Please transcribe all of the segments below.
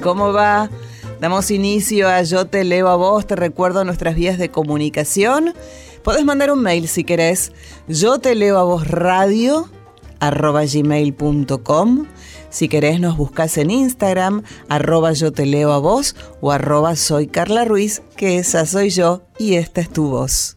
¿Cómo va? Damos inicio a Yo te leo a vos, te recuerdo nuestras vías de comunicación. Podés mandar un mail si querés. Yo te leo a vos radio arroba gmail.com. Si querés nos buscas en Instagram, arroba yo te leo a vos o arroba soy Carla Ruiz, que esa soy yo y esta es tu voz.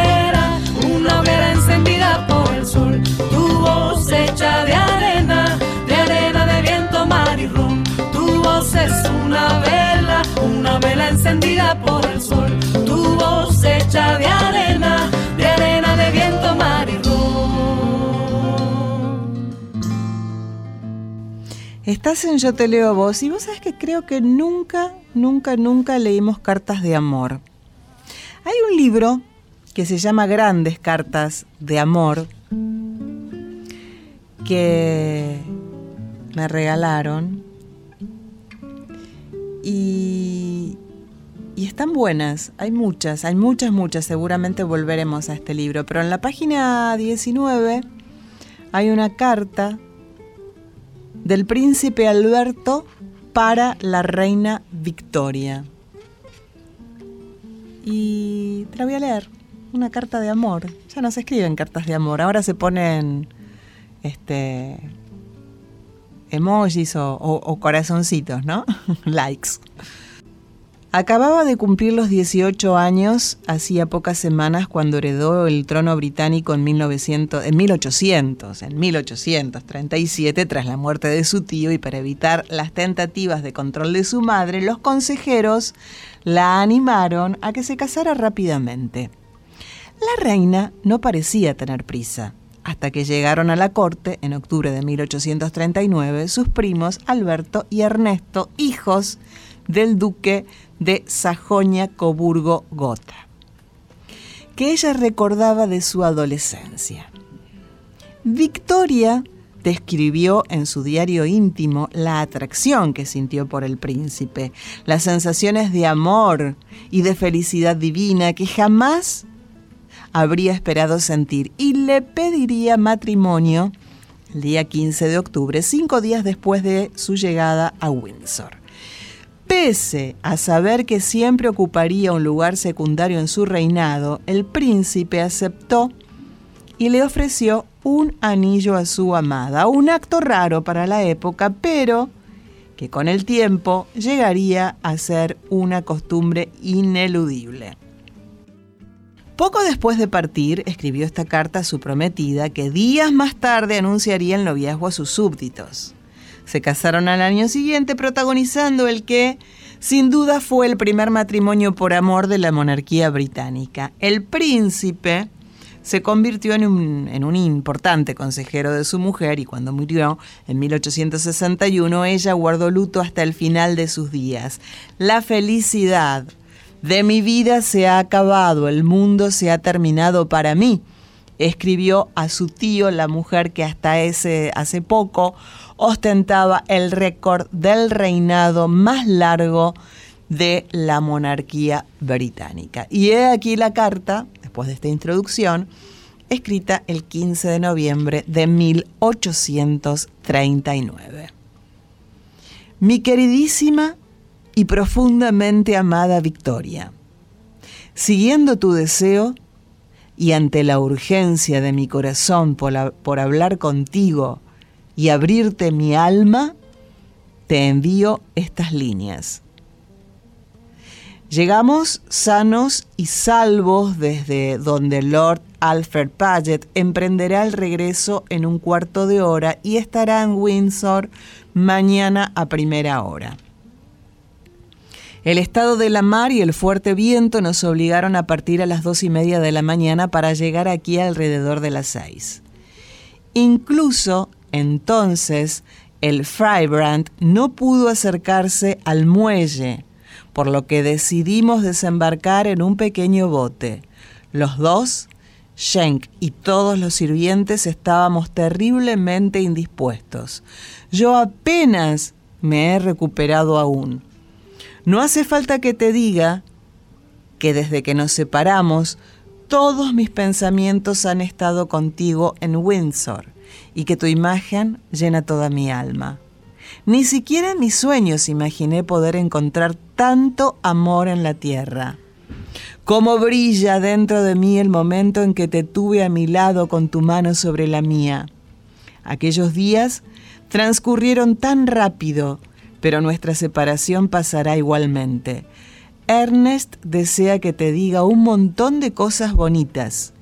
Estás en Yo te leo a vos y vos sabes que creo que nunca, nunca, nunca leímos cartas de amor. Hay un libro que se llama Grandes Cartas de Amor que me regalaron y, y están buenas, hay muchas, hay muchas, muchas, seguramente volveremos a este libro, pero en la página 19 hay una carta del príncipe Alberto para la reina Victoria. Y te la voy a leer, una carta de amor. Ya no se escriben cartas de amor, ahora se ponen este emojis o, o corazoncitos, ¿no? Likes. Acababa de cumplir los 18 años hacía pocas semanas cuando heredó el trono británico en, 1900, en 1800, en 1837, tras la muerte de su tío y para evitar las tentativas de control de su madre, los consejeros la animaron a que se casara rápidamente. La reina no parecía tener prisa, hasta que llegaron a la corte en octubre de 1839 sus primos Alberto y Ernesto, hijos del duque de Sajonia-Coburgo-Gotha, que ella recordaba de su adolescencia. Victoria describió en su diario íntimo la atracción que sintió por el príncipe, las sensaciones de amor y de felicidad divina que jamás habría esperado sentir y le pediría matrimonio el día 15 de octubre, cinco días después de su llegada a Windsor. Pese a saber que siempre ocuparía un lugar secundario en su reinado, el príncipe aceptó y le ofreció un anillo a su amada, un acto raro para la época, pero que con el tiempo llegaría a ser una costumbre ineludible. Poco después de partir, escribió esta carta a su prometida que días más tarde anunciaría el noviazgo a sus súbditos. Se casaron al año siguiente protagonizando el que sin duda fue el primer matrimonio por amor de la monarquía británica. El príncipe se convirtió en un, importante consejero de su mujer y cuando murió en 1861 ella guardó luto hasta el final de sus días. La felicidad de mi vida se ha acabado, el mundo se ha terminado para mí, escribió a su tío, la mujer que hasta ese, hace poco ostentaba el récord del reinado más largo de la monarquía británica. Y he aquí la carta, después de esta introducción, escrita el 15 de noviembre de 1839. Mi queridísima y profundamente amada Victoria, siguiendo tu deseo y ante la urgencia de mi corazón por, por hablar contigo y abrirte mi alma, te envío estas líneas. Llegamos sanos y salvos desde donde Lord Alfred Paget emprenderá el regreso en un cuarto de hora y estará en Windsor mañana a primera hora. El estado de la mar y el fuerte viento nos obligaron a partir a las dos y media de la mañana para llegar aquí alrededor de las seis. Incluso entonces el Freibrand no pudo acercarse al muelle, por lo que decidimos desembarcar en un pequeño bote. Los dos, Schenk y todos los sirvientes estábamos terriblemente indispuestos. Yo apenas me he recuperado aún. No hace falta que te diga que desde que nos separamos, todos mis pensamientos han estado contigo en Windsor y que tu imagen llena toda mi alma. Ni siquiera en mis sueños imaginé poder encontrar tanto amor en la tierra. Cómo brilla dentro de mí el momento en que te tuve a mi lado con tu mano sobre la mía. Aquellos días transcurrieron tan rápido, pero nuestra separación pasará igualmente. Ernest desea que te diga un montón de cosas bonitas,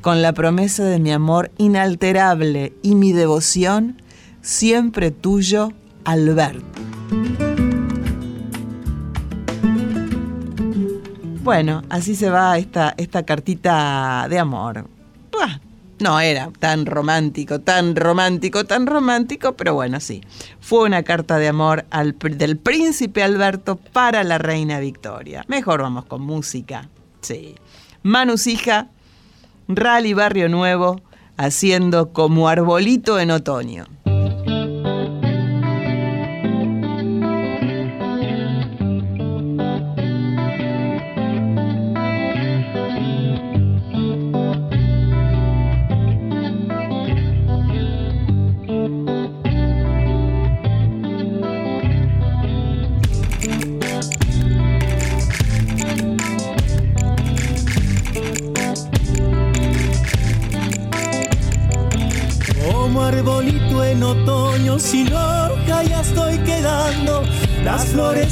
con la promesa de mi amor inalterable y mi devoción, siempre tuyo, Albert. Bueno, así se va esta, esta cartita de amor. no era tan romántico, tan romántico, tan romántico, pero bueno, sí. Fue una carta de amor del príncipe Alberto para la reina Victoria. Mejor vamos con música. Sí. Manus hija, Rally Barrio Nuevo, haciendo como arbolito en otoño.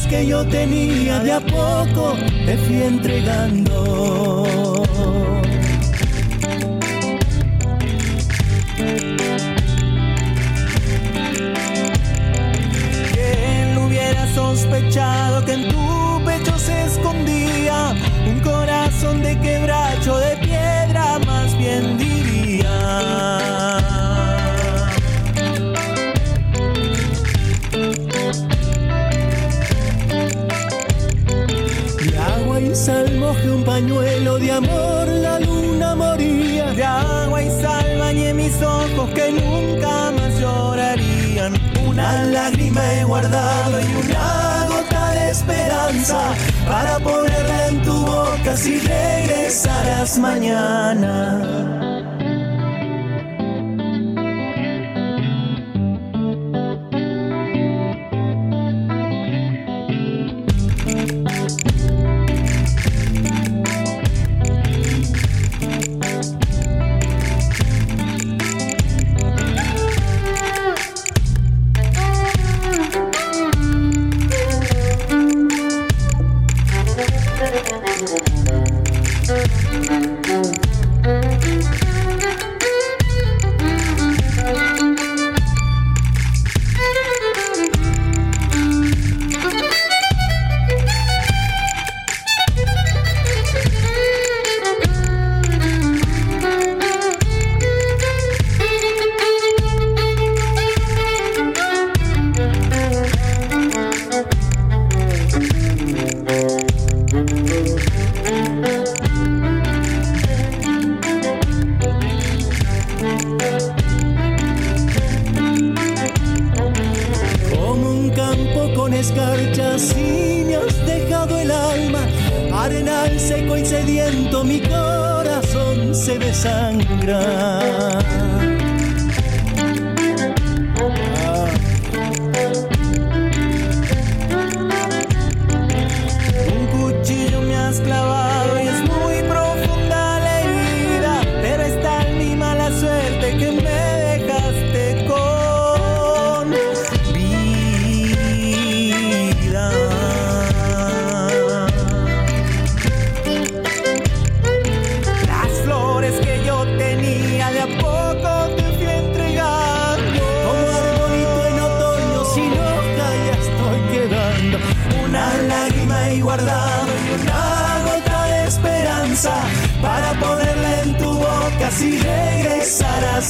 Que yo tenía de a poco te fui entregando. ¿Quién hubiera sospechado que en tu pecho se escondía un corazón de quebracho de piedra, más bien pañuelo de amor, la luna moría. De agua y sal bañé mis ojos que nunca más llorarían. Una lágrima he guardado y una gota de esperanza para ponerla en tu boca si regresarás mañana.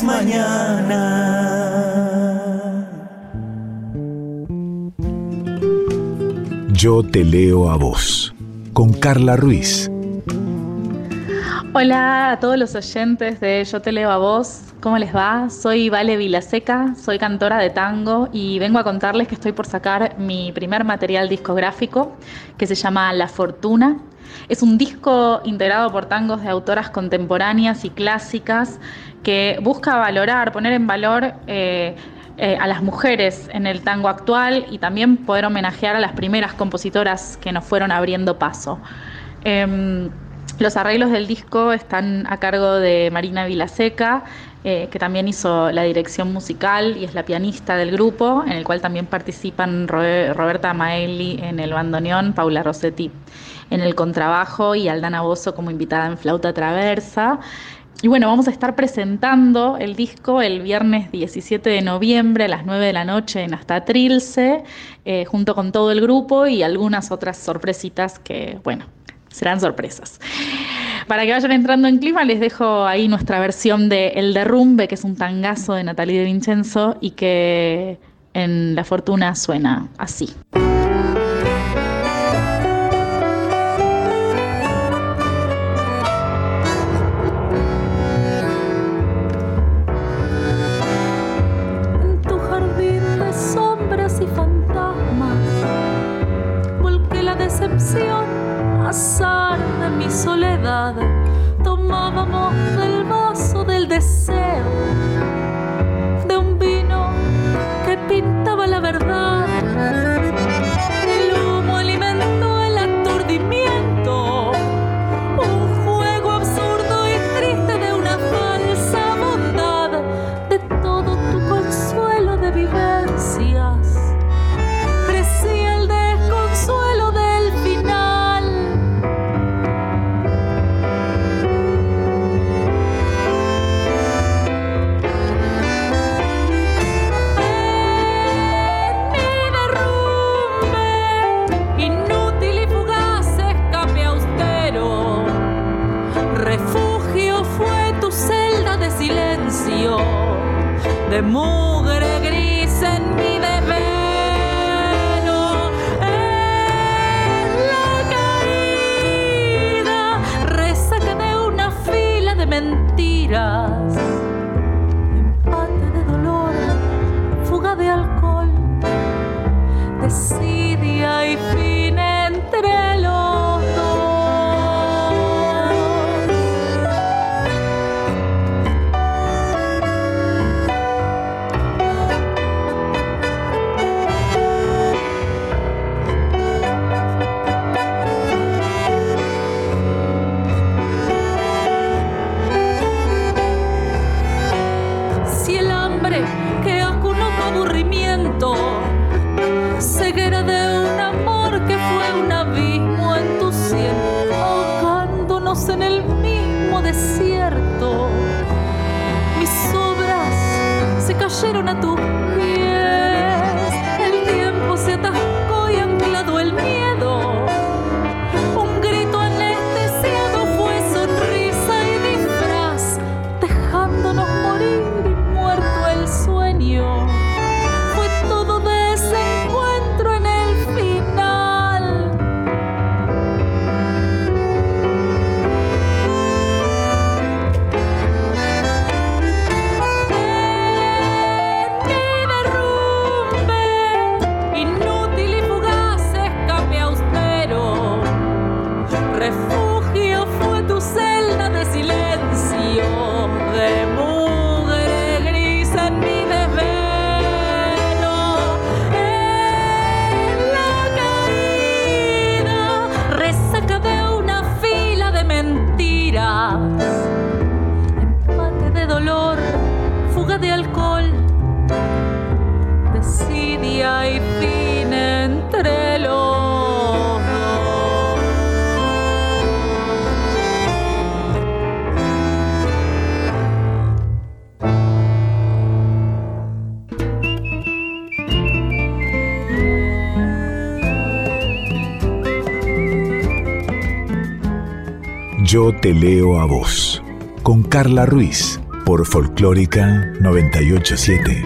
Mañana. Yo te leo a vos, con Carla Ruiz. Hola a todos los oyentes de Yo te leo a vos, ¿cómo les va? Soy Vale Vilaseca, soy cantora de tango y vengo a contarles que estoy por sacar mi primer material discográfico que se llama La Fortuna. Es un disco integrado por tangos de autoras contemporáneas y clásicas que busca valorar, poner en valor eh, eh, a las mujeres en el tango actual y también poder homenajear a las primeras compositoras que nos fueron abriendo paso. Em, los arreglos del disco están a cargo de Marina Vilaseca, eh, que también hizo la dirección musical y es la pianista del grupo, en el cual también participan Roberta Maeli en el bandoneón, Paula Rossetti en el contrabajo y Aldana Bozo como invitada en flauta traversa. Y bueno, vamos a estar presentando el disco el viernes 17 de noviembre a las 9 de la noche en Hasta Trilce, eh, junto con todo el grupo y algunas otras sorpresitas que, bueno, serán sorpresas. Para que vayan entrando en clima, les dejo ahí nuestra versión de El Derrumbe, que es un tangazo de Natalie de Vincenzo y que en La Fortuna suena así. Cayeron a tu Yo te leo a vos. Con Carla Ruiz por Folclórica 987.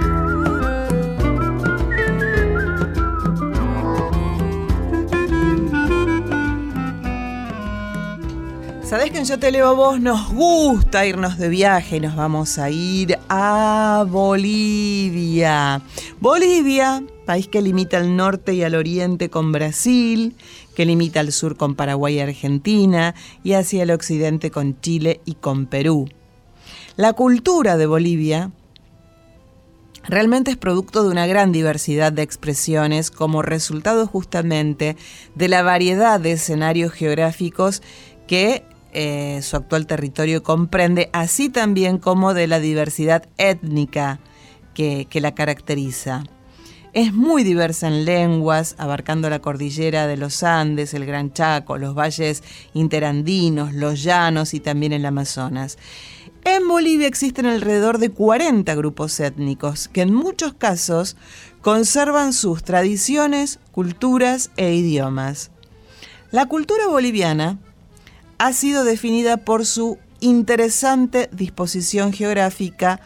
Sabés que en Yo te leo a vos nos gusta irnos de viaje nos vamos a ir a Bolivia. Bolivia, país que limita al norte y al oriente con Brasil, que limita al sur con Paraguay y Argentina y hacia el occidente con Chile y con Perú. La cultura de Bolivia realmente es producto de una gran diversidad de expresiones como resultado justamente de la variedad de escenarios geográficos que eh, su actual territorio comprende, así también como de la diversidad étnica que, que la caracteriza. Es muy diversa en lenguas, abarcando la cordillera de los Andes, el Gran Chaco, los valles interandinos, los llanos y también el Amazonas. En Bolivia existen alrededor de 40 grupos étnicos que en muchos casos conservan sus tradiciones, culturas e idiomas. La cultura boliviana ha sido definida por su interesante disposición geográfica,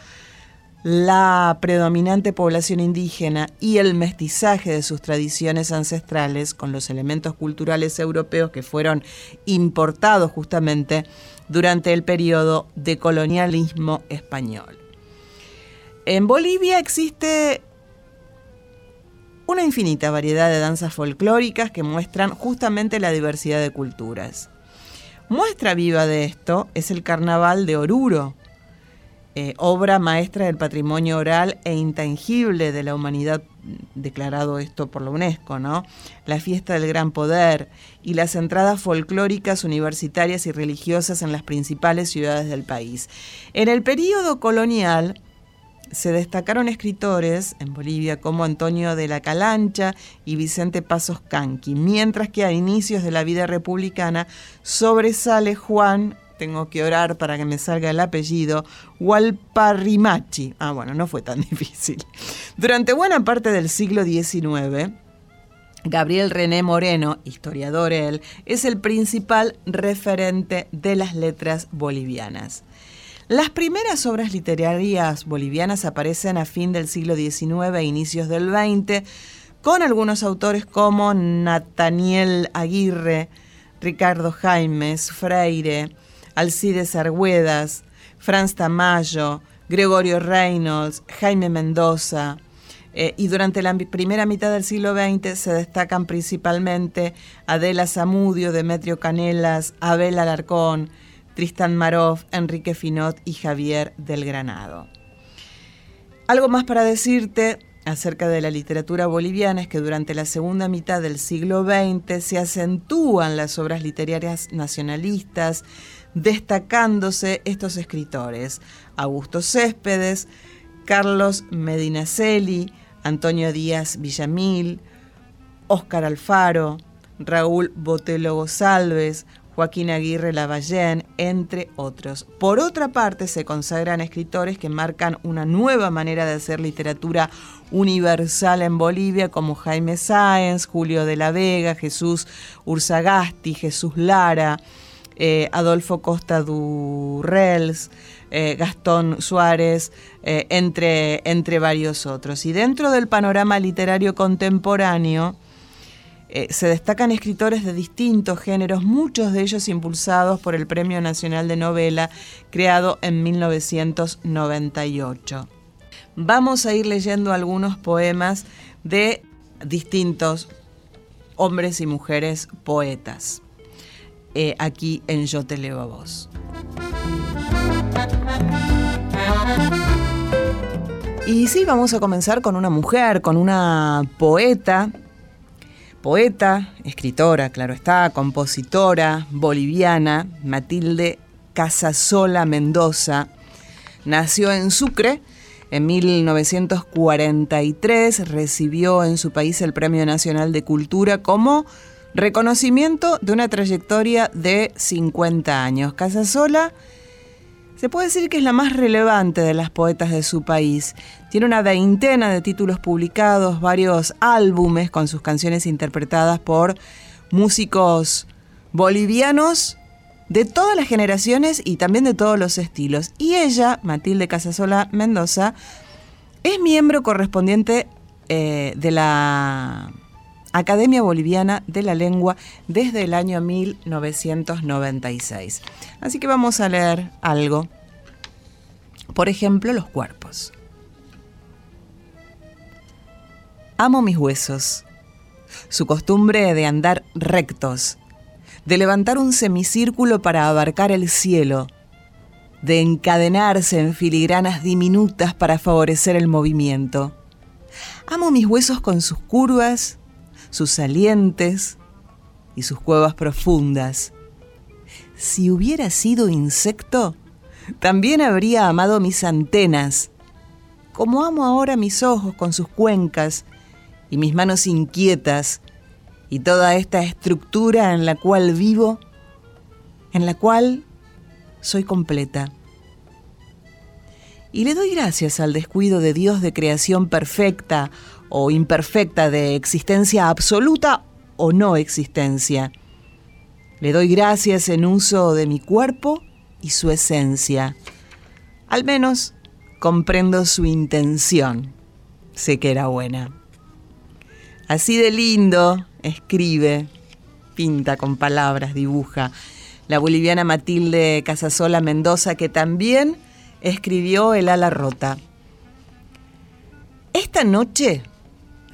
la predominante población indígena y el mestizaje de sus tradiciones ancestrales con los elementos culturales europeos que fueron importados justamente durante el periodo de colonialismo español. En Bolivia existe una infinita variedad de danzas folclóricas que muestran justamente la diversidad de culturas. Muestra viva de esto es el Carnaval de Oruro, eh, obra maestra del patrimonio oral e intangible de la humanidad, declarado esto por la UNESCO, ¿no? La fiesta del gran poder y las entradas folclóricas universitarias y religiosas en las principales ciudades del país. En el período colonial, se destacaron escritores en Bolivia como Antonio de la Calancha y Vicente Pasos Canqui, mientras que a inicios de la vida republicana sobresale Juan, tengo que orar para que me salga el apellido, Walparrimachi. Ah, bueno, no fue tan difícil. Durante buena parte del siglo XIX, Gabriel René Moreno, historiador él, es el principal referente de las letras bolivianas. Las primeras obras literarias bolivianas aparecen a fin del siglo XIX e inicios del XX, con algunos autores como Nathaniel Aguirre, Ricardo Jaimes, Freire, Alcides Argüedas, Franz Tamayo, Gregorio Reynolds, Jaime Mendoza, eh, y durante la primera mitad del siglo XX se destacan principalmente Adela Zamudio, Demetrio Canelas, Abel Alarcón, Tristan Marov, Enrique Finot y Javier del Granado. Algo más para decirte acerca de la literatura boliviana es que durante la segunda mitad del siglo XX se acentúan las obras literarias nacionalistas, destacándose estos escritores, Augusto Céspedes, Carlos Medinaceli, Antonio Díaz Villamil, Óscar Alfaro, Raúl Botelo González, Joaquín Aguirre Lavallén, entre otros. Por otra parte, se consagran escritores que marcan una nueva manera de hacer literatura universal en Bolivia, como Jaime Sáenz, Julio de la Vega, Jesús Ursagasti, Jesús Lara, eh, Adolfo Costa Durrels, eh, Gastón Suárez, eh, entre, entre varios otros. Y dentro del panorama literario contemporáneo, eh, se destacan escritores de distintos géneros, muchos de ellos impulsados por el Premio Nacional de Novela, creado en 1998. Vamos a ir leyendo algunos poemas de distintos hombres y mujeres poetas. Eh, aquí en Yo te leo a vos. Y sí, vamos a comenzar con una mujer, con una poeta poeta, escritora, claro está, compositora boliviana, Matilde Casasola Mendoza. Nació en Sucre en 1943, recibió en su país el Premio Nacional de Cultura como reconocimiento de una trayectoria de 50 años. Casasola se puede decir que es la más relevante de las poetas de su país. Tiene una veintena de títulos publicados, varios álbumes con sus canciones interpretadas por músicos bolivianos de todas las generaciones y también de todos los estilos. Y ella, Matilde Casasola Mendoza, es miembro correspondiente eh, de la Academia Boliviana de la Lengua desde el año 1996. Así que vamos a leer algo. Por ejemplo, los cuerpos. Amo mis huesos, su costumbre de andar rectos, de levantar un semicírculo para abarcar el cielo, de encadenarse en filigranas diminutas para favorecer el movimiento. Amo mis huesos con sus curvas, sus salientes y sus cuevas profundas. Si hubiera sido insecto, también habría amado mis antenas, como amo ahora mis ojos con sus cuencas y mis manos inquietas y toda esta estructura en la cual vivo, en la cual soy completa. Y le doy gracias al descuido de Dios de creación perfecta o imperfecta, de existencia absoluta o no existencia. Le doy gracias en uso de mi cuerpo y su esencia. Al menos comprendo su intención. Sé que era buena. Así de lindo escribe, pinta con palabras, dibuja la boliviana Matilde Casasola Mendoza, que también escribió El ala rota. Esta noche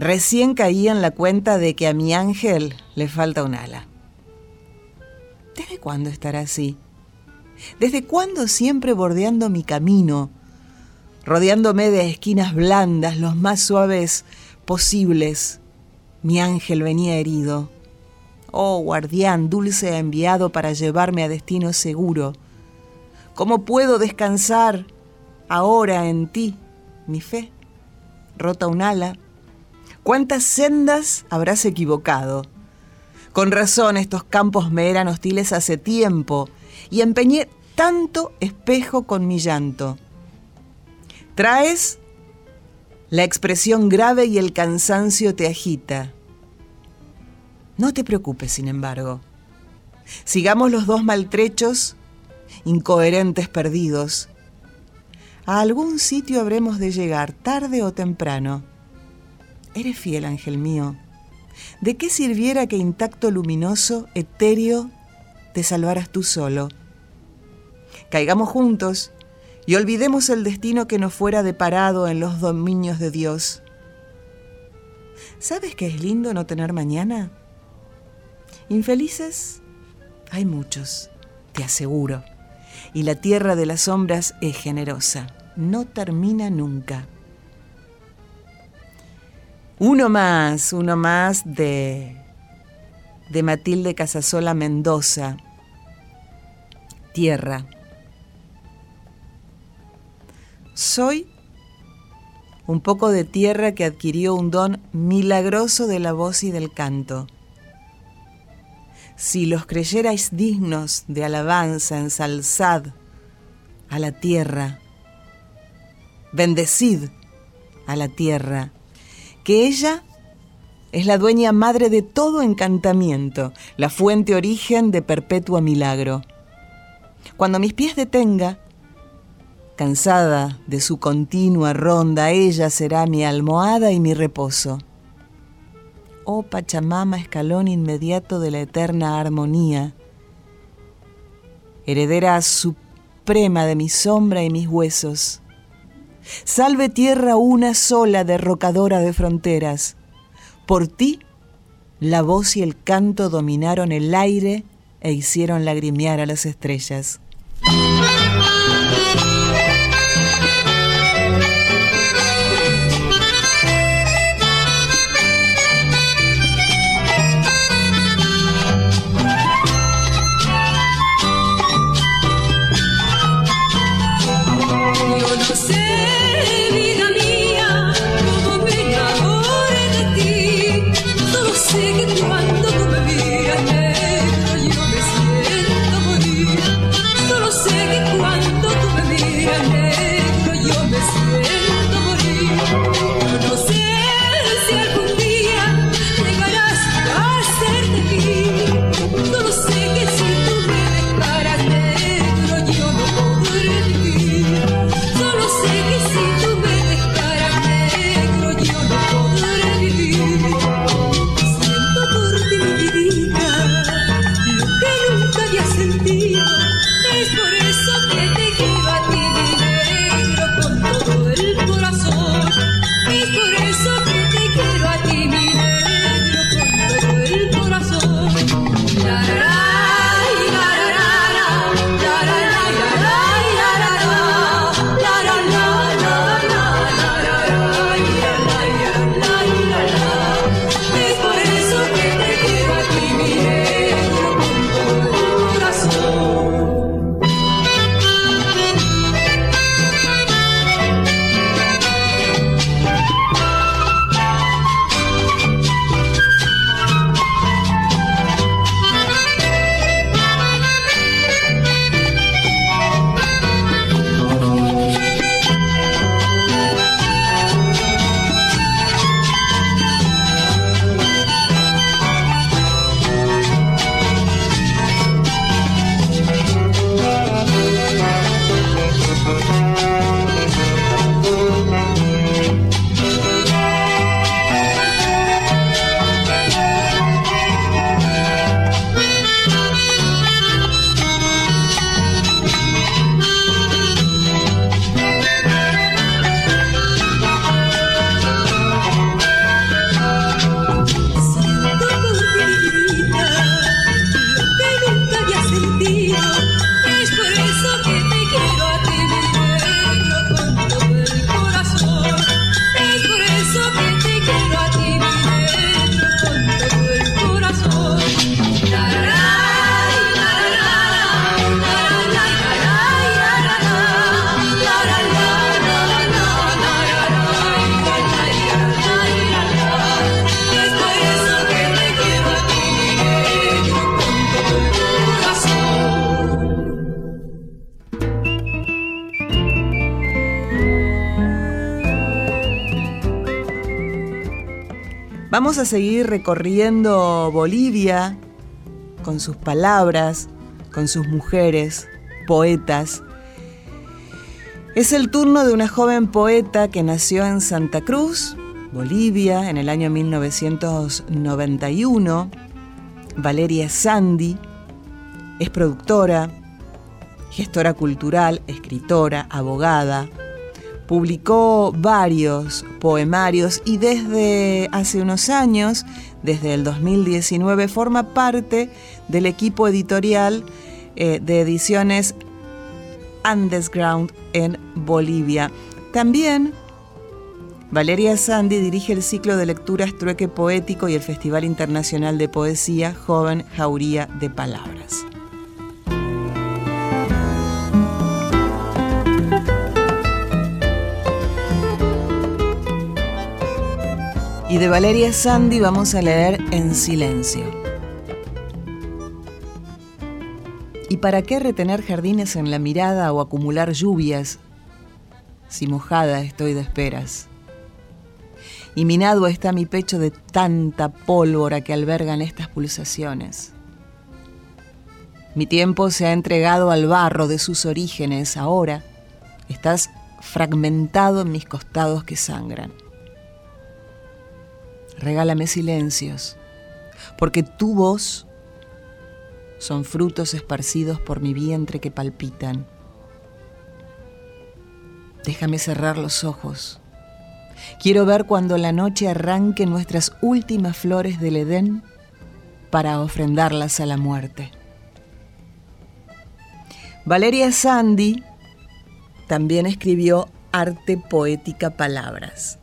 Recién caí en la cuenta de que a mi ángel le falta un ala. ¿Desde cuándo estará así? ¿Desde cuándo siempre bordeando mi camino, rodeándome de esquinas blandas, los más suaves posibles, mi ángel venía herido? Oh, guardián, dulce enviado para llevarme a destino seguro. ¿Cómo puedo descansar ahora en ti, mi fe? Rota un ala, ¿Cuántas sendas habrás equivocado? Con razón estos campos me eran hostiles hace tiempo y empeñé tanto espejo con mi llanto. Traes la expresión grave y el cansancio te agita. No te preocupes, sin embargo. Sigamos los dos maltrechos, incoherentes perdidos. A algún sitio habremos de llegar, tarde o temprano. Eres fiel, ángel mío. ¿De qué sirviera que intacto, luminoso, etéreo, te salvaras tú solo? Caigamos juntos y olvidemos el destino que nos fuera deparado en los dominios de Dios. ¿Sabes qué es lindo no tener mañana? Infelices hay muchos, te aseguro. Y la tierra de las sombras es generosa, no termina nunca. Uno más, uno más de, de Matilde Casasola Mendoza. Tierra. Soy un poco de tierra que adquirió un don milagroso de la voz y del canto. Si los creyerais dignos de alabanza, ensalzad a la tierra, bendecid a la tierra que ella es la dueña madre de todo encantamiento, la fuente origen de perpetuo milagro. Cuando mis pies detenga, cansada de su continua ronda, ella será mi almohada y mi reposo. Oh Pachamama, escalón inmediato de la eterna armonía, heredera suprema de mi sombra y mis huesos, Salve tierra una sola derrocadora de fronteras. Por ti, la voz y el canto dominaron el aire e hicieron lagrimear a las estrellas. Vamos a seguir recorriendo Bolivia con sus palabras, con sus mujeres, poetas. Es el turno de una joven poeta que nació en Santa Cruz, Bolivia, en el año 1991, Valeria Sandy. Es productora, gestora cultural, escritora, abogada. Publicó varios poemarios y desde hace unos años, desde el 2019, forma parte del equipo editorial eh, de ediciones Underground en Bolivia. También Valeria Sandy dirige el ciclo de lecturas Trueque Poético y el Festival Internacional de Poesía Joven Jauría de Palabras. Y de Valeria Sandy vamos a leer En Silencio. ¿Y para qué retener jardines en la mirada o acumular lluvias si mojada estoy de esperas? y minado está mi pecho de tanta pólvora que albergan estas pulsaciones. Mi tiempo se ha entregado al barro de sus orígenes, ahora estás fragmentado en mis costados que sangran. Regálame silencios, porque tu voz son frutos esparcidos por mi vientre que palpitan. Déjame cerrar los ojos Quiero ver cuando la noche arranque nuestras últimas flores del Edén para ofrendarlas a la muerte. Valeria Sandy también escribió Arte Poética Palabras.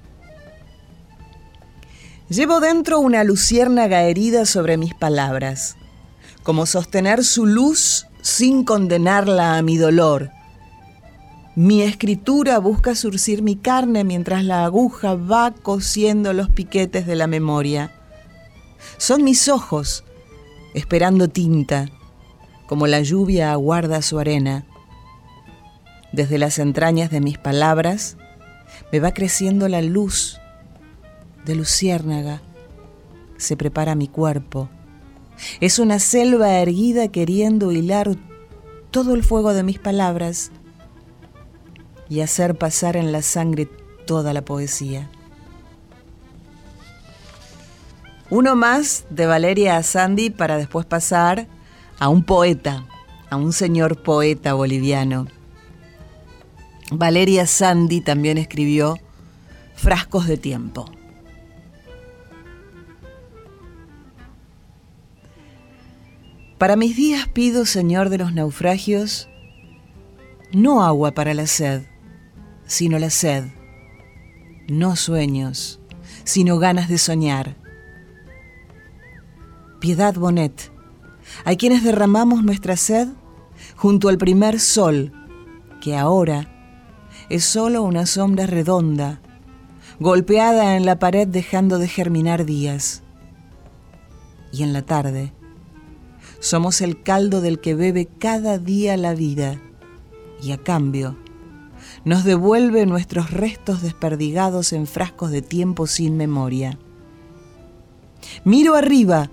Llevo dentro una luciérnaga herida sobre mis palabras, como sostener su luz sin condenarla a mi dolor mi escritura busca surcir mi carne mientras la aguja va cosiendo los piquetes de la memoria. Son mis ojos, esperando tinta, como la lluvia aguarda su arena. Desde las entrañas de mis palabras me va creciendo la luz de luciérnaga. Se prepara mi cuerpo. Es una selva erguida queriendo hilar todo el fuego de mis palabras y hacer pasar en la sangre toda la poesía. Uno más de Valeria Sandy para después pasar a un poeta, a un señor poeta boliviano. Valeria Sandy también escribió Frascos de Tiempo. Para mis días pido, Señor de los naufragios, no agua para la sed, sino la sed, no sueños, sino ganas de soñar. Piedad Bonet, hay quienes derramamos nuestra sed junto al primer sol, que ahora es solo una sombra redonda, golpeada en la pared dejando de germinar días. Y en la tarde, somos el caldo del que bebe cada día la vida, y a cambio, nos devuelve nuestros restos desperdigados en frascos de tiempo sin memoria. Miro arriba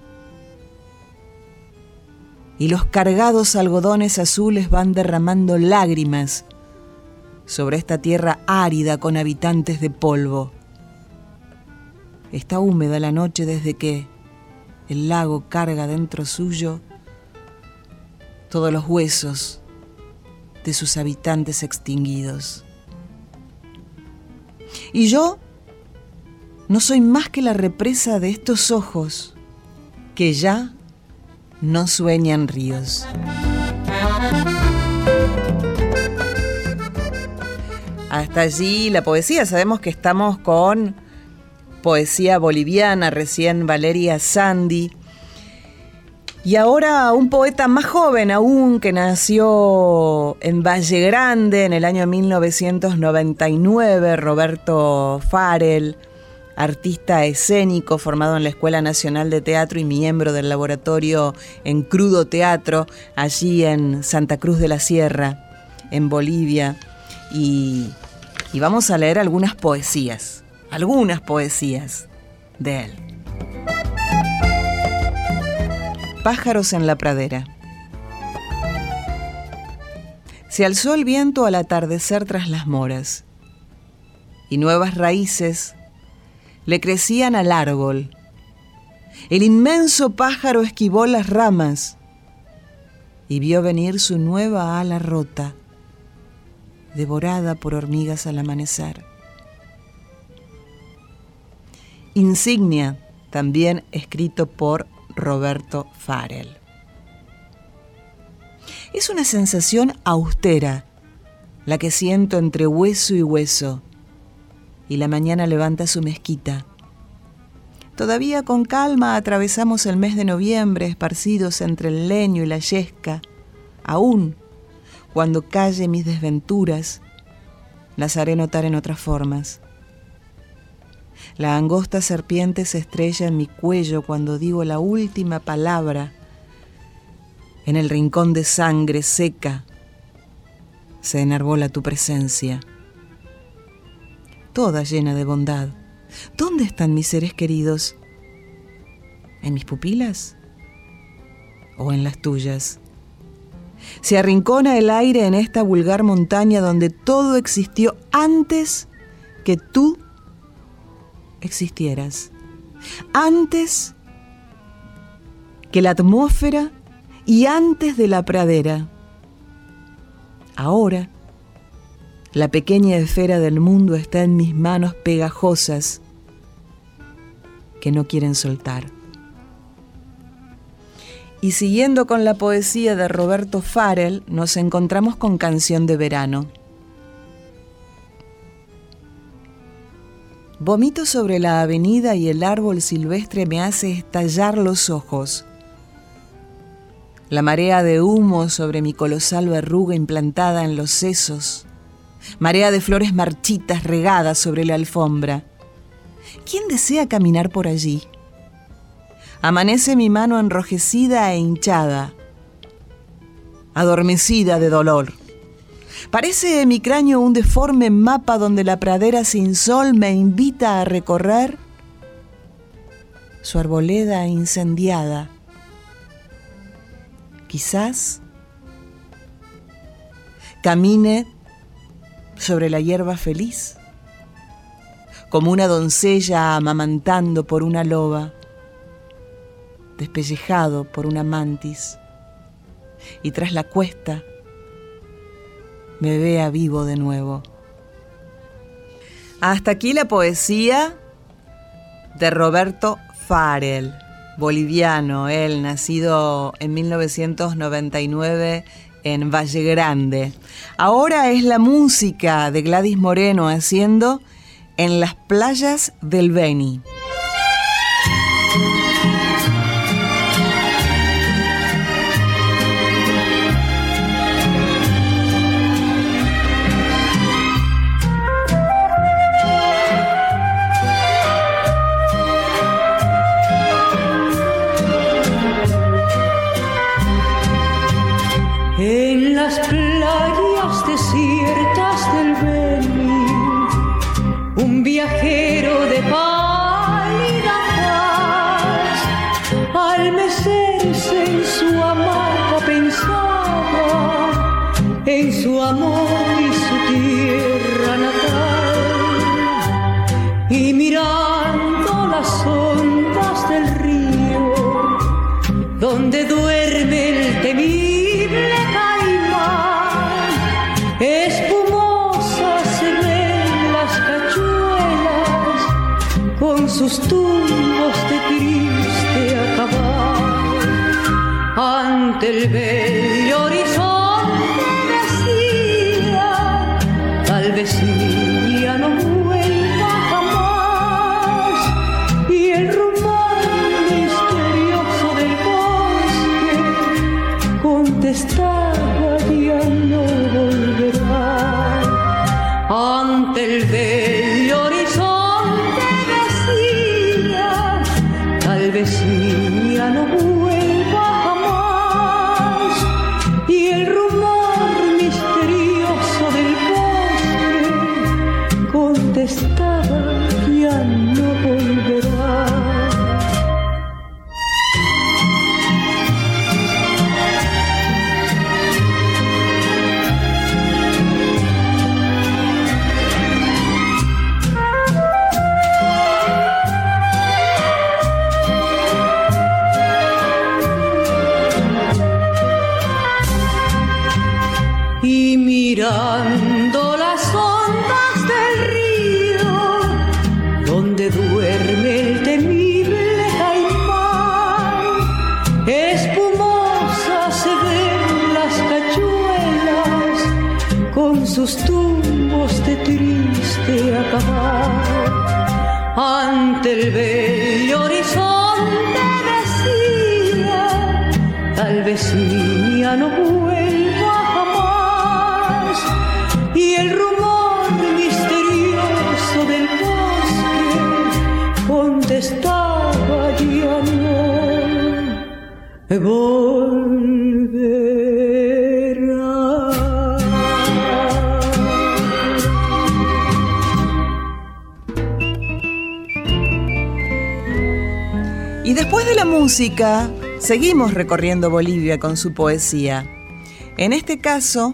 y los cargados algodones azules van derramando lágrimas sobre esta tierra árida con habitantes de polvo. Está húmeda la noche desde que el lago carga dentro suyo todos los huesos de sus habitantes extinguidos. Y yo no soy más que la represa de estos ojos que ya no sueñan ríos. Hasta allí la poesía. Sabemos que estamos con poesía boliviana, recién Valeria Sandy y ahora un poeta más joven aún que nació en Valle Grande en el año 1999, Roberto Farel, artista escénico formado en la Escuela Nacional de Teatro y miembro del laboratorio en Crudo Teatro, allí en Santa Cruz de la Sierra, en Bolivia. Y, y vamos a leer algunas poesías, algunas poesías de él. Pájaros en la pradera. Se alzó el viento al atardecer tras las moras, y nuevas raíces le crecían al árbol. El inmenso pájaro esquivó las ramas y vio venir su nueva ala rota, devorada por hormigas al amanecer. Insignia, también escrito por Roberto Farel. Es una sensación austera la que siento entre hueso y hueso, y la mañana levanta su mezquita. Todavía con calma atravesamos el mes de noviembre esparcidos entre el leño y la yesca. Aún, cuando calle mis desventuras, las haré notar en otras formas. La angosta serpiente se estrella en mi cuello cuando digo la última palabra. En el rincón de sangre seca se enarbola tu presencia toda llena de bondad. ¿Dónde están mis seres queridos? ¿En mis pupilas? ¿O en las tuyas? Se arrincona el aire en esta vulgar montaña donde todo existió antes que tú existieras. Antes que la atmósfera y antes de la pradera. Ahora la pequeña esfera del mundo está en mis manos pegajosas que no quieren soltar. Y siguiendo con la poesía de Roberto Farrell, nos encontramos con Canción de Verano. Vomito sobre la avenida y el árbol silvestre me hace estallar los ojos. La marea de humo sobre mi colosal verruga implantada en los sesos marea de flores marchitas regadas sobre la alfombra. ¿Quién desea caminar por allí? Amanece mi mano enrojecida e hinchada, adormecida de dolor. Parece mi cráneo un deforme mapa donde la pradera sin sol me invita a recorrer su arboleda incendiada. Quizás camine sobre la hierba feliz, como una doncella amamantando por una loba, despellejado por una mantis, y tras la cuesta me vea vivo de nuevo. Hasta aquí la poesía de Roberto Farel, boliviano, él nacido en 1999 en Valle Grande. Ahora es la música de Gladys Moreno haciendo en las playas del Beni. Del bello horizonte volverá. Y después de la música, seguimos recorriendo Bolivia con su poesía. En este caso,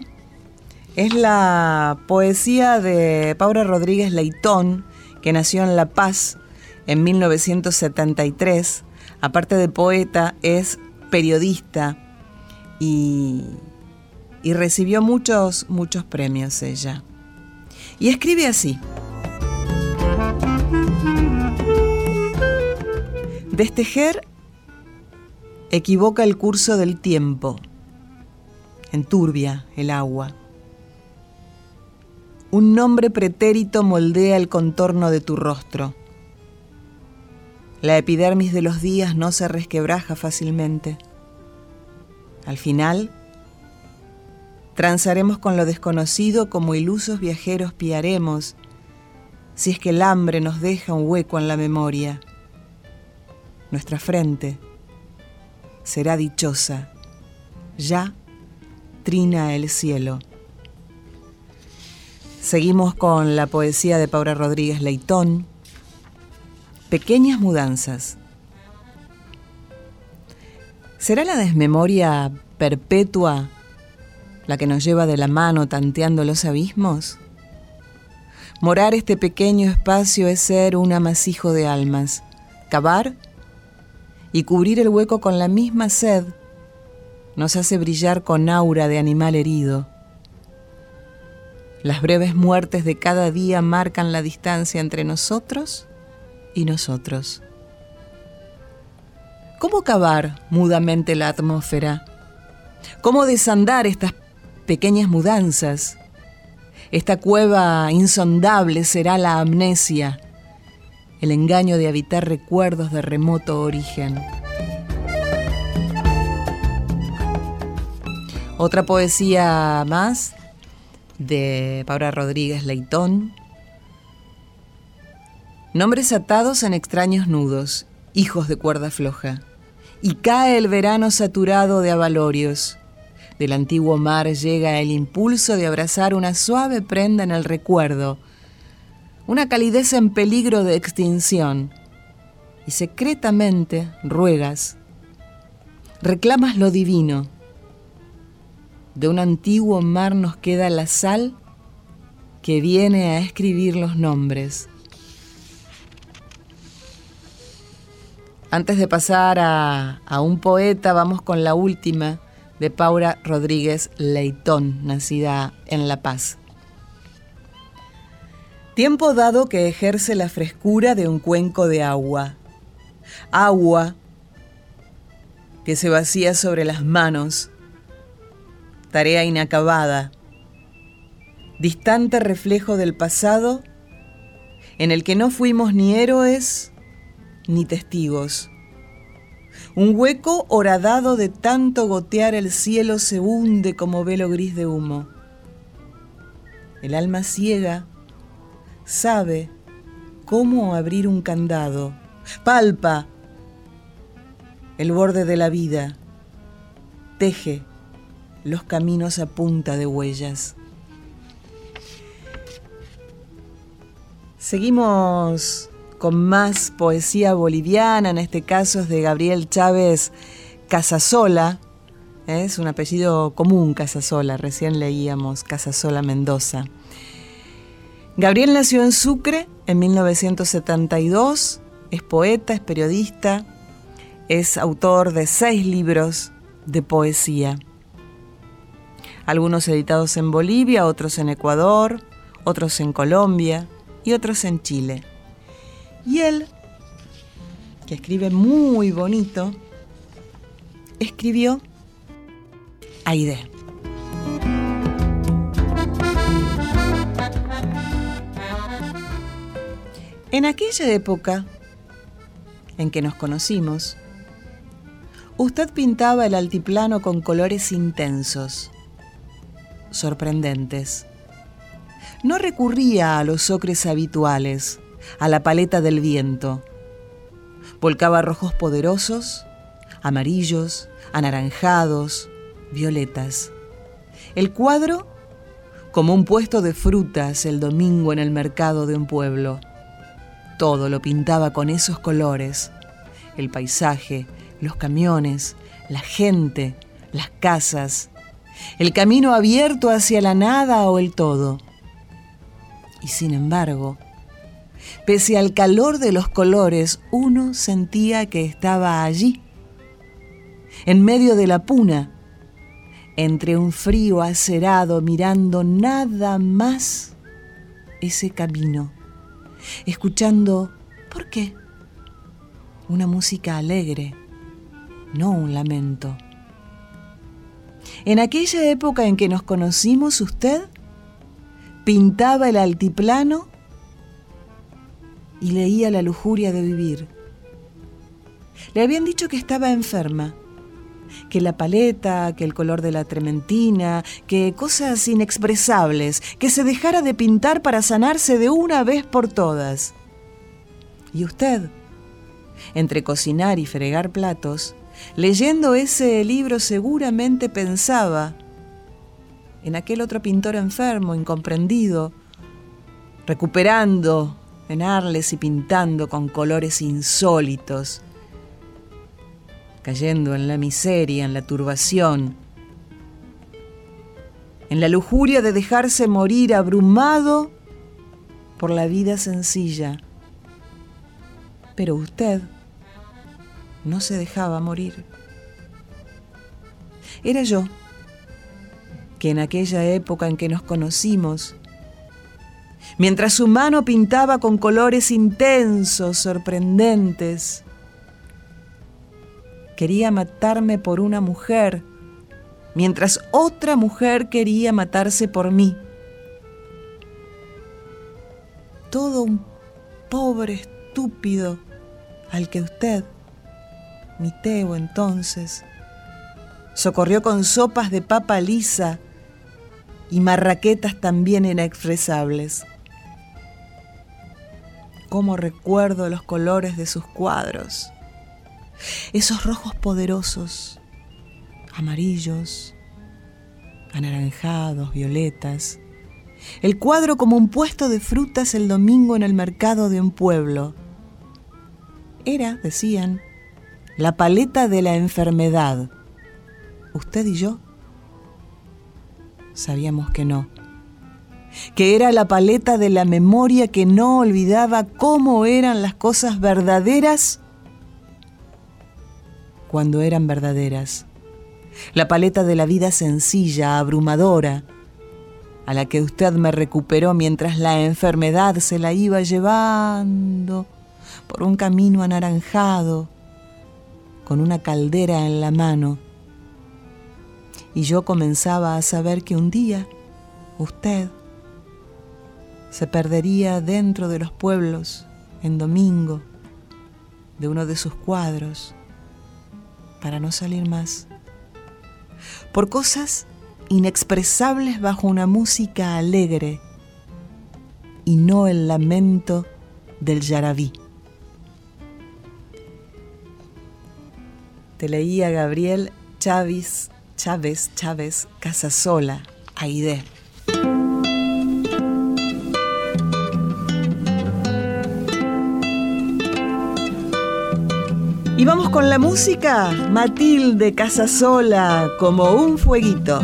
es la poesía de Paula Rodríguez Leitón, que nació en La Paz en 1973. Aparte de poeta, es periodista y, y recibió muchos, muchos premios ella. Y escribe así. Destejer equivoca el curso del tiempo, enturbia el agua. Un nombre pretérito moldea el contorno de tu rostro. La epidermis de los días no se resquebraja fácilmente. Al final, transaremos con lo desconocido como ilusos viajeros piaremos, si es que el hambre nos deja un hueco en la memoria. Nuestra frente será dichosa, ya trina el cielo. Seguimos con la poesía de Paula Rodríguez Leitón, Pequeñas mudanzas. ¿Será la desmemoria perpetua la que nos lleva de la mano tanteando los abismos? Morar este pequeño espacio es ser un amasijo de almas, cavar y cubrir el hueco con la misma sed nos hace brillar con aura de animal herido. Las breves muertes de cada día marcan la distancia entre nosotros y nosotros. ¿Cómo cavar mudamente la atmósfera? ¿Cómo desandar estas pequeñas mudanzas? Esta cueva insondable será la amnesia, el engaño de habitar recuerdos de remoto origen. Otra poesía más de Paula Rodríguez Leitón. Nombres atados en extraños nudos, hijos de cuerda floja. Y cae el verano saturado de avalorios. Del antiguo mar llega el impulso de abrazar una suave prenda en el recuerdo, una calidez en peligro de extinción. Y secretamente ruegas, reclamas lo divino. De un antiguo mar nos queda la sal que viene a escribir los nombres. Antes de pasar a, a, un poeta, vamos con la última de Paula Rodríguez Leitón, nacida en La Paz. Tiempo dado que ejerce la frescura de un cuenco de agua. Agua que se vacía sobre las manos. Tarea inacabada. Distante reflejo del pasado en el que no fuimos ni héroes ni testigos. Un hueco horadado de tanto gotear el cielo se hunde como velo gris de humo. El alma ciega sabe cómo abrir un candado, palpa el borde de la vida, teje los caminos a punta de huellas. Seguimos con más poesía boliviana, en este caso es de Gabriel Chávez Casasola, ¿eh? es un apellido común Casasola, recién leíamos Casasola Mendoza. Gabriel nació en Sucre en 1972, es poeta, es periodista, es autor de seis libros de poesía. algunos editados en Bolivia, otros en Ecuador, otros en Colombia y otros en Chile. Y él, que escribe muy bonito, escribió Aide. En aquella época en que nos conocimos, usted pintaba el altiplano con colores intensos, sorprendentes. No recurría a los ocres habituales, a la paleta del viento. Volcaba rojos poderosos, amarillos, anaranjados, violetas. El cuadro como un puesto de frutas el domingo en el mercado de un pueblo todo lo pintaba con esos colores. El paisaje, los camiones, la gente, las casas, el camino abierto hacia la nada o el todo. Y sin embargo, pese al calor de los colores, uno sentía que estaba allí, en medio de la puna, entre un frío acerado, mirando nada más ese camino escuchando, ¿por qué? Una música alegre, no un lamento. En aquella época en que nos conocimos, usted pintaba el altiplano y leía la lujuria de vivir. Le habían dicho que estaba enferma, que la paleta, que el color de la trementina, que cosas inexpresables, que se dejara de pintar para sanarse de una vez por todas. ¿Y usted? Entre cocinar y fregar platos, leyendo ese libro seguramente pensaba en aquel otro pintor enfermo, incomprendido, recuperando y pintando con colores insólitos, cayendo en la miseria, en la turbación, en la lujuria de dejarse morir abrumado por la vida sencilla. Pero usted no se dejaba morir. Era yo, que en aquella época en que nos conocimos, mientras su mano pintaba con colores intensos, sorprendentes, quería matarme por una mujer, mientras otra mujer quería matarse por mí. Todo un pobre estúpido al que usted, mi Teo entonces, socorrió con sopas de papa lisa y marraquetas también inexpresables. Cómo recuerdo los colores de sus cuadros esos rojos poderosos, amarillos, anaranjados, violetas, el cuadro como un puesto de frutas el domingo en el mercado de un pueblo. Era, decían, la paleta de la enfermedad. Usted y yo sabíamos que no, que era la paleta de la memoria que no olvidaba cómo eran las cosas verdaderas cuando eran verdaderas. La paleta de la vida sencilla, abrumadora, a la que usted me recuperó mientras la enfermedad se la iba llevando por un camino anaranjado, con una caldera en la mano. Y yo comenzaba a saber que un día usted se perdería dentro de los pueblos en domingo de uno de sus cuadros para no salir más. Por cosas inexpresables bajo una música alegre y no el lamento del yarabí. Te leía Gabriel Chávez, Chávez, Chávez, Casasola, Aide. Y vamos con la música. Matilde Casasola, como un fueguito.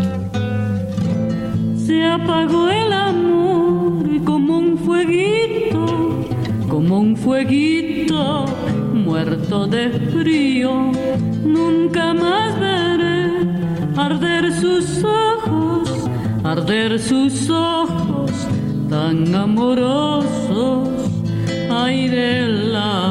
Se apagó el amor como un fueguito, como un fueguito muerto de frío. Nunca más veré arder sus ojos arder sus ojos tan amorosos, ay del amor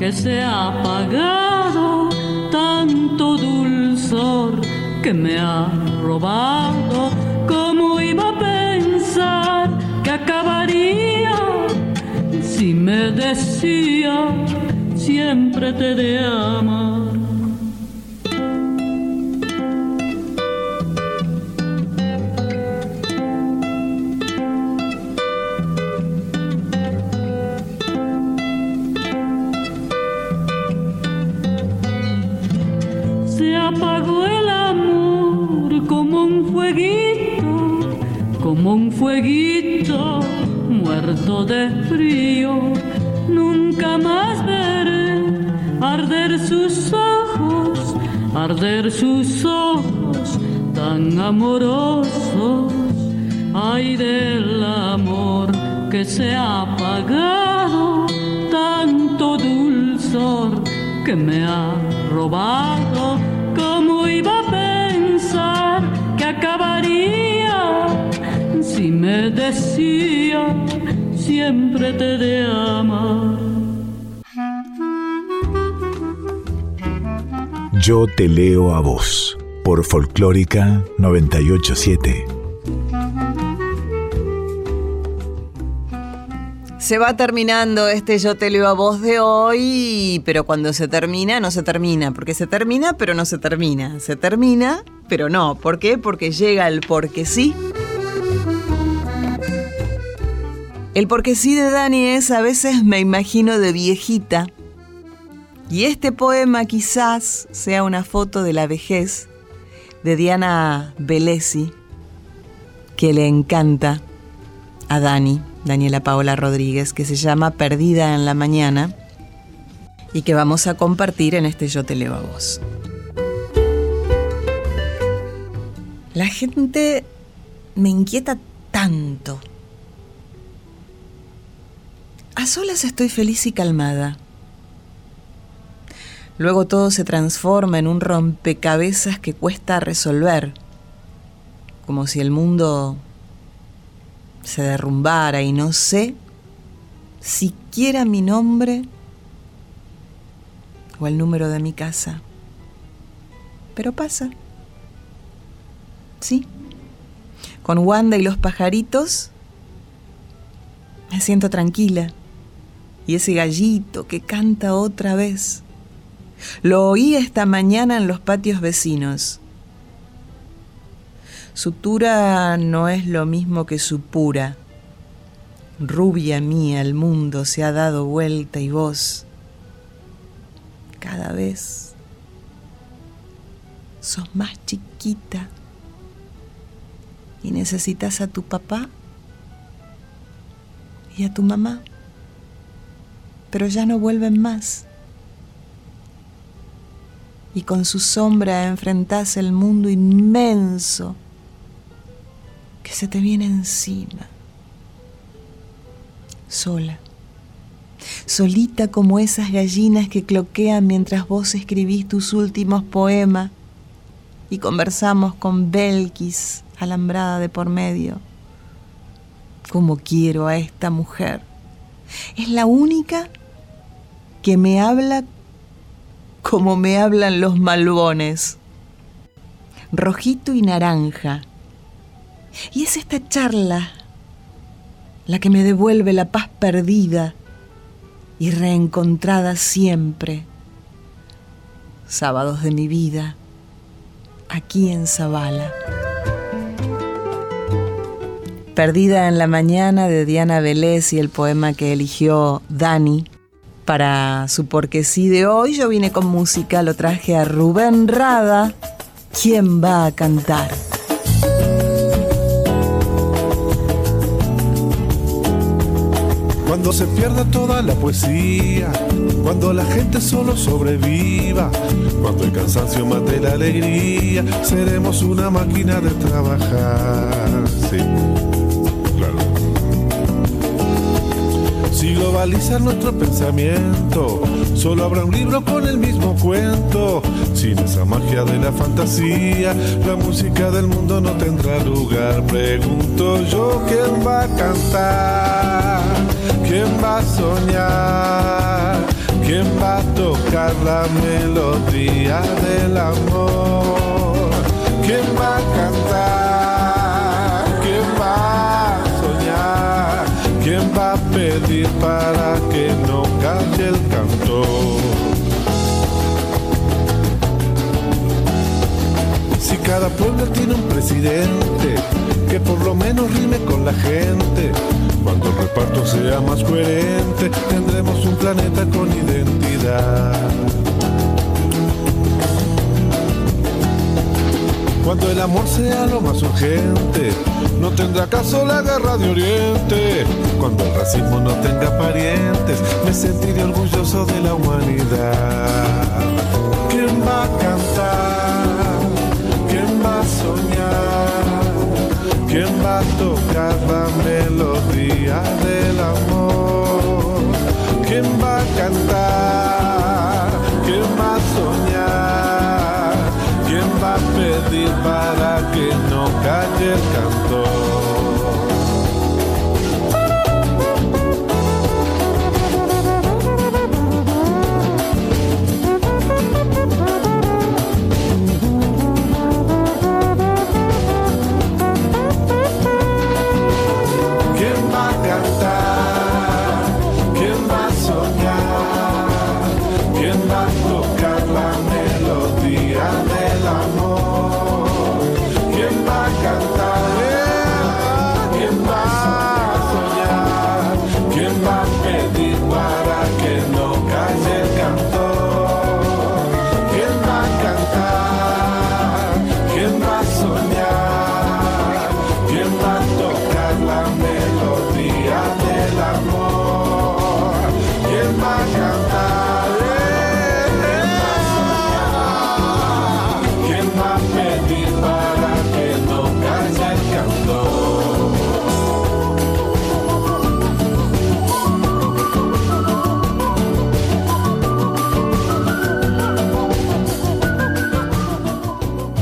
que se ha apagado, tanto dulzor que me ha robado, ¿cómo iba a pensar que acabaría si me decía siempre te de amar? Fueguito muerto de frío. Nunca más veré arder sus ojos, arder sus ojos tan amorosos. Ay del amor que se ha apagado, tanto dulzor que me ha robado. Me decía siempre te de amar? Yo te leo a vos por Folclórica 987. Se va terminando este Yo te leo a voz de hoy, pero cuando se termina, no se termina, porque se termina, pero no se termina. Se termina, pero no. ¿Por qué? Porque llega el porque sí. El porque sí de Dani es a veces me imagino de viejita. Y este poema quizás sea una foto de la vejez de Diana Velesi, que le encanta a Dani, Daniela Paola Rodríguez, que se llama Perdida en la Mañana y que vamos a compartir en este Yo te leo a vos. La gente me inquieta tanto. A solas estoy feliz y calmada. Luego todo se transforma en un rompecabezas que cuesta resolver, como si el mundo se derrumbara y no sé siquiera mi nombre o el número de mi casa. Pero pasa. Sí. Con Wanda y los pajaritos me siento tranquila. Y ese gallito que canta otra vez. Lo oí esta mañana en los patios vecinos. Su tura no es lo mismo que su pura. Rubia mía, el mundo se ha dado vuelta y vos, cada vez, sos más chiquita y necesitas a tu papá y a tu mamá, pero ya no vuelven más. Y con su sombra enfrentás el mundo inmenso que se te viene encima. Sola. Solita como esas gallinas que cloquean mientras vos escribís tus últimos poemas y conversamos con Belkis alambrada de por medio. Como quiero a esta mujer. Es la única que me habla como me hablan los malbones. Rojito y naranja y es esta charla la que me devuelve la paz perdida y reencontrada siempre. Sábados de mi vida, aquí en Zabala. Perdida en la mañana de Diana Vélez y el poema que eligió Dani para su porque sí de hoy. Yo vine con música, lo traje a Rubén Rada. ¿Quién va a cantar? Cuando se pierda toda la poesía, cuando la gente solo sobreviva, cuando el cansancio mate la alegría, seremos una máquina de trabajar. Si globaliza nuestro pensamiento, solo habrá un libro con el mismo cuento. Sin esa magia de la fantasía, la música del mundo no tendrá lugar. Pregunto yo quién va a cantar, quién va a soñar, quién va a tocar la melodía del amor, quién va a cantar, quién va a soñar, quién va a pedir para que no calle el cantor. Si cada pueblo tiene un presidente que por lo menos rime con la gente, cuando el reparto sea más coherente, tendremos un planeta con identidad. Cuando el amor sea lo más urgente, no tendrá caso la guerra de Oriente. Cuando el racismo no tenga parientes, me sentiré orgulloso de la humanidad. ¿Quién va a cantar? ¿Quién va a soñar? ¿Quién va a tocar la melodía del amor? ¿Quién va a cantar? ¿Quién va a soñar? ¿Quién va a pedir para que no calle el cantor?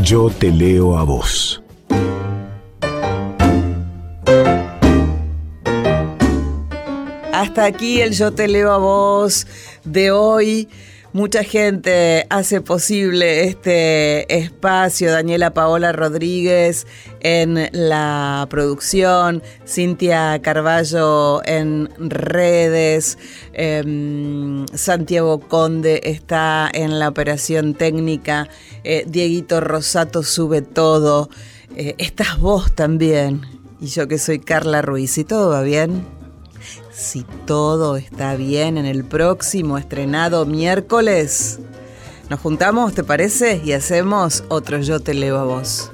Yo te leo a vos. Hasta aquí el Yo te leo a vos de hoy. Mucha gente hace posible este espacio. Daniela Paola Rodríguez en la producción, Cintia Carballo en redes, em, Santiago Conde está en la operación técnica, eh, Dieguito Rosato sube todo, eh, estás vos también, y yo que soy Carla Ruiz. ¿Y todo va bien? si todo está bien en el próximo estrenado miércoles. Nos juntamos, ¿te parece? Y hacemos otro Yo te leo a vos.